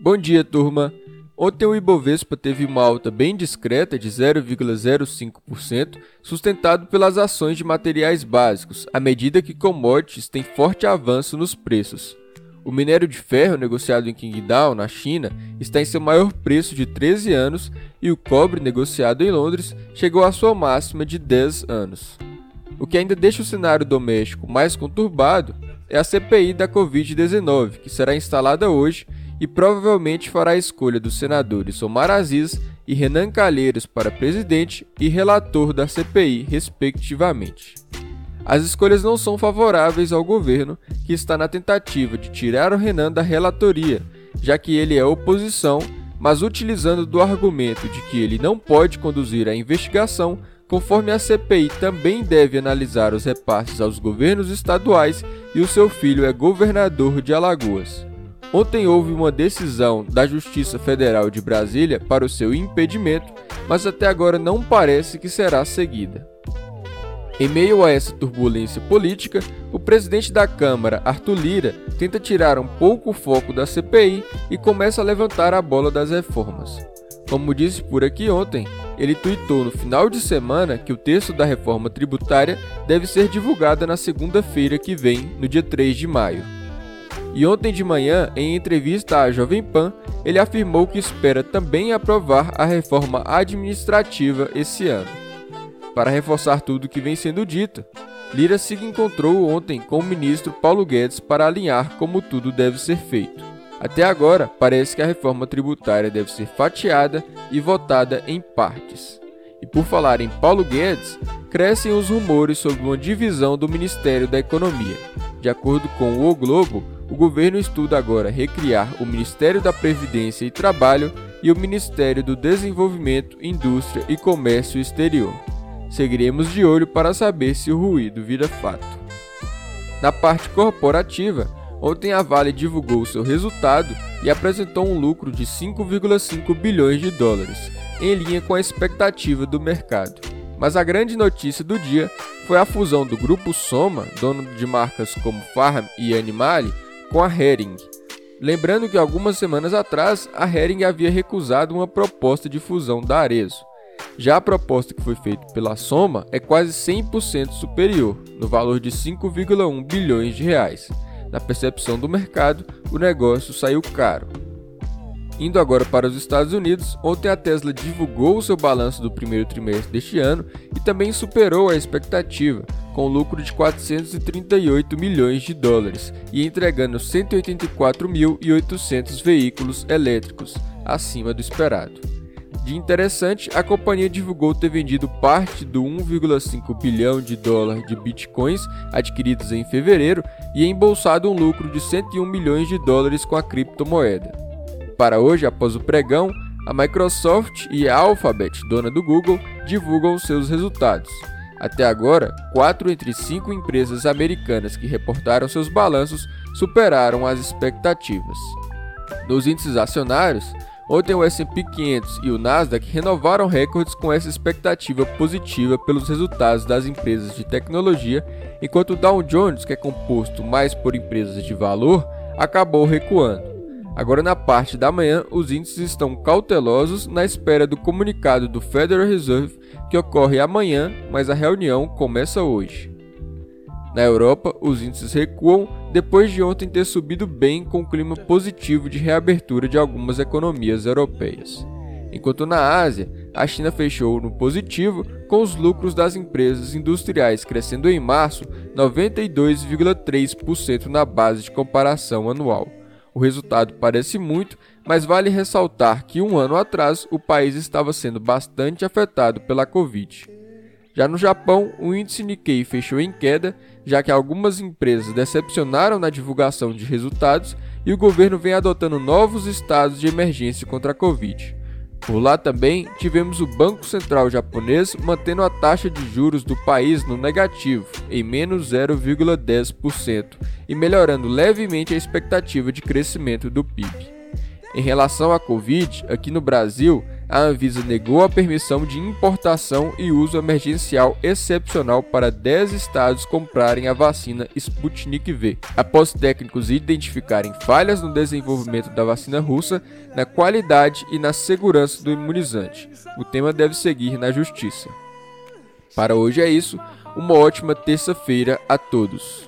Bom dia, turma! Ontem o Ibovespa teve uma alta bem discreta de 0,05%, sustentado pelas ações de materiais básicos, à medida que commodities têm forte avanço nos preços. O minério de ferro negociado em Qingdao, na China, está em seu maior preço de 13 anos e o cobre negociado em Londres chegou à sua máxima de 10 anos. O que ainda deixa o cenário doméstico mais conturbado é a CPI da Covid-19, que será instalada hoje e provavelmente fará a escolha dos senadores Omar Aziz e Renan Calheiros para presidente e relator da CPI, respectivamente. As escolhas não são favoráveis ao governo, que está na tentativa de tirar o Renan da relatoria, já que ele é oposição, mas utilizando do argumento de que ele não pode conduzir a investigação, conforme a CPI também deve analisar os repasses aos governos estaduais e o seu filho é governador de Alagoas. Ontem houve uma decisão da Justiça Federal de Brasília para o seu impedimento, mas até agora não parece que será seguida. Em meio a essa turbulência política, o presidente da Câmara, Arthur Lira, tenta tirar um pouco o foco da CPI e começa a levantar a bola das reformas. Como disse por aqui ontem, ele tuitou no final de semana que o texto da reforma tributária deve ser divulgada na segunda-feira que vem, no dia 3 de maio. E ontem de manhã, em entrevista à Jovem Pan, ele afirmou que espera também aprovar a reforma administrativa esse ano. Para reforçar tudo o que vem sendo dito, Lira se encontrou ontem com o ministro Paulo Guedes para alinhar como tudo deve ser feito. Até agora, parece que a reforma tributária deve ser fatiada e votada em partes. E por falar em Paulo Guedes, crescem os rumores sobre uma divisão do Ministério da Economia. De acordo com o Globo, o governo estuda agora recriar o Ministério da Previdência e Trabalho e o Ministério do Desenvolvimento, Indústria e Comércio Exterior. Seguiremos de olho para saber se o ruído vira fato. Na parte corporativa, ontem a Vale divulgou seu resultado e apresentou um lucro de 5,5 bilhões de dólares, em linha com a expectativa do mercado. Mas a grande notícia do dia foi a fusão do grupo Soma, dono de marcas como Farm e Animale, com a Hering. Lembrando que algumas semanas atrás a Hering havia recusado uma proposta de fusão da Arezo. Já a proposta que foi feita pela Soma é quase 100% superior, no valor de 5,1 bilhões de reais. Na percepção do mercado, o negócio saiu caro. Indo agora para os Estados Unidos, ontem a Tesla divulgou o seu balanço do primeiro trimestre deste ano e também superou a expectativa, com lucro de 438 milhões de dólares e entregando 184.800 veículos elétricos, acima do esperado. De interessante, a companhia divulgou ter vendido parte do 1,5 bilhão de dólares de bitcoins adquiridos em fevereiro e embolsado um lucro de 101 milhões de dólares com a criptomoeda. Para hoje, após o pregão, a Microsoft e a Alphabet, dona do Google, divulgam seus resultados. Até agora, quatro entre cinco empresas americanas que reportaram seus balanços superaram as expectativas. Nos índices acionários, ontem o S&P 500 e o Nasdaq renovaram recordes com essa expectativa positiva pelos resultados das empresas de tecnologia, enquanto o Dow Jones, que é composto mais por empresas de valor, acabou recuando. Agora, na parte da manhã, os índices estão cautelosos na espera do comunicado do Federal Reserve, que ocorre amanhã, mas a reunião começa hoje. Na Europa, os índices recuam depois de ontem ter subido bem com o clima positivo de reabertura de algumas economias europeias. Enquanto na Ásia, a China fechou no positivo, com os lucros das empresas industriais crescendo em março 92,3% na base de comparação anual. O resultado parece muito, mas vale ressaltar que um ano atrás o país estava sendo bastante afetado pela Covid. Já no Japão, o índice Nikkei fechou em queda, já que algumas empresas decepcionaram na divulgação de resultados e o governo vem adotando novos estados de emergência contra a Covid. Por lá também tivemos o Banco Central japonês mantendo a taxa de juros do país no negativo, em menos 0,10%, e melhorando levemente a expectativa de crescimento do PIB. Em relação à Covid, aqui no Brasil, a Anvisa negou a permissão de importação e uso emergencial excepcional para 10 estados comprarem a vacina Sputnik V, após técnicos identificarem falhas no desenvolvimento da vacina russa, na qualidade e na segurança do imunizante. O tema deve seguir na justiça. Para hoje é isso. Uma ótima terça-feira a todos.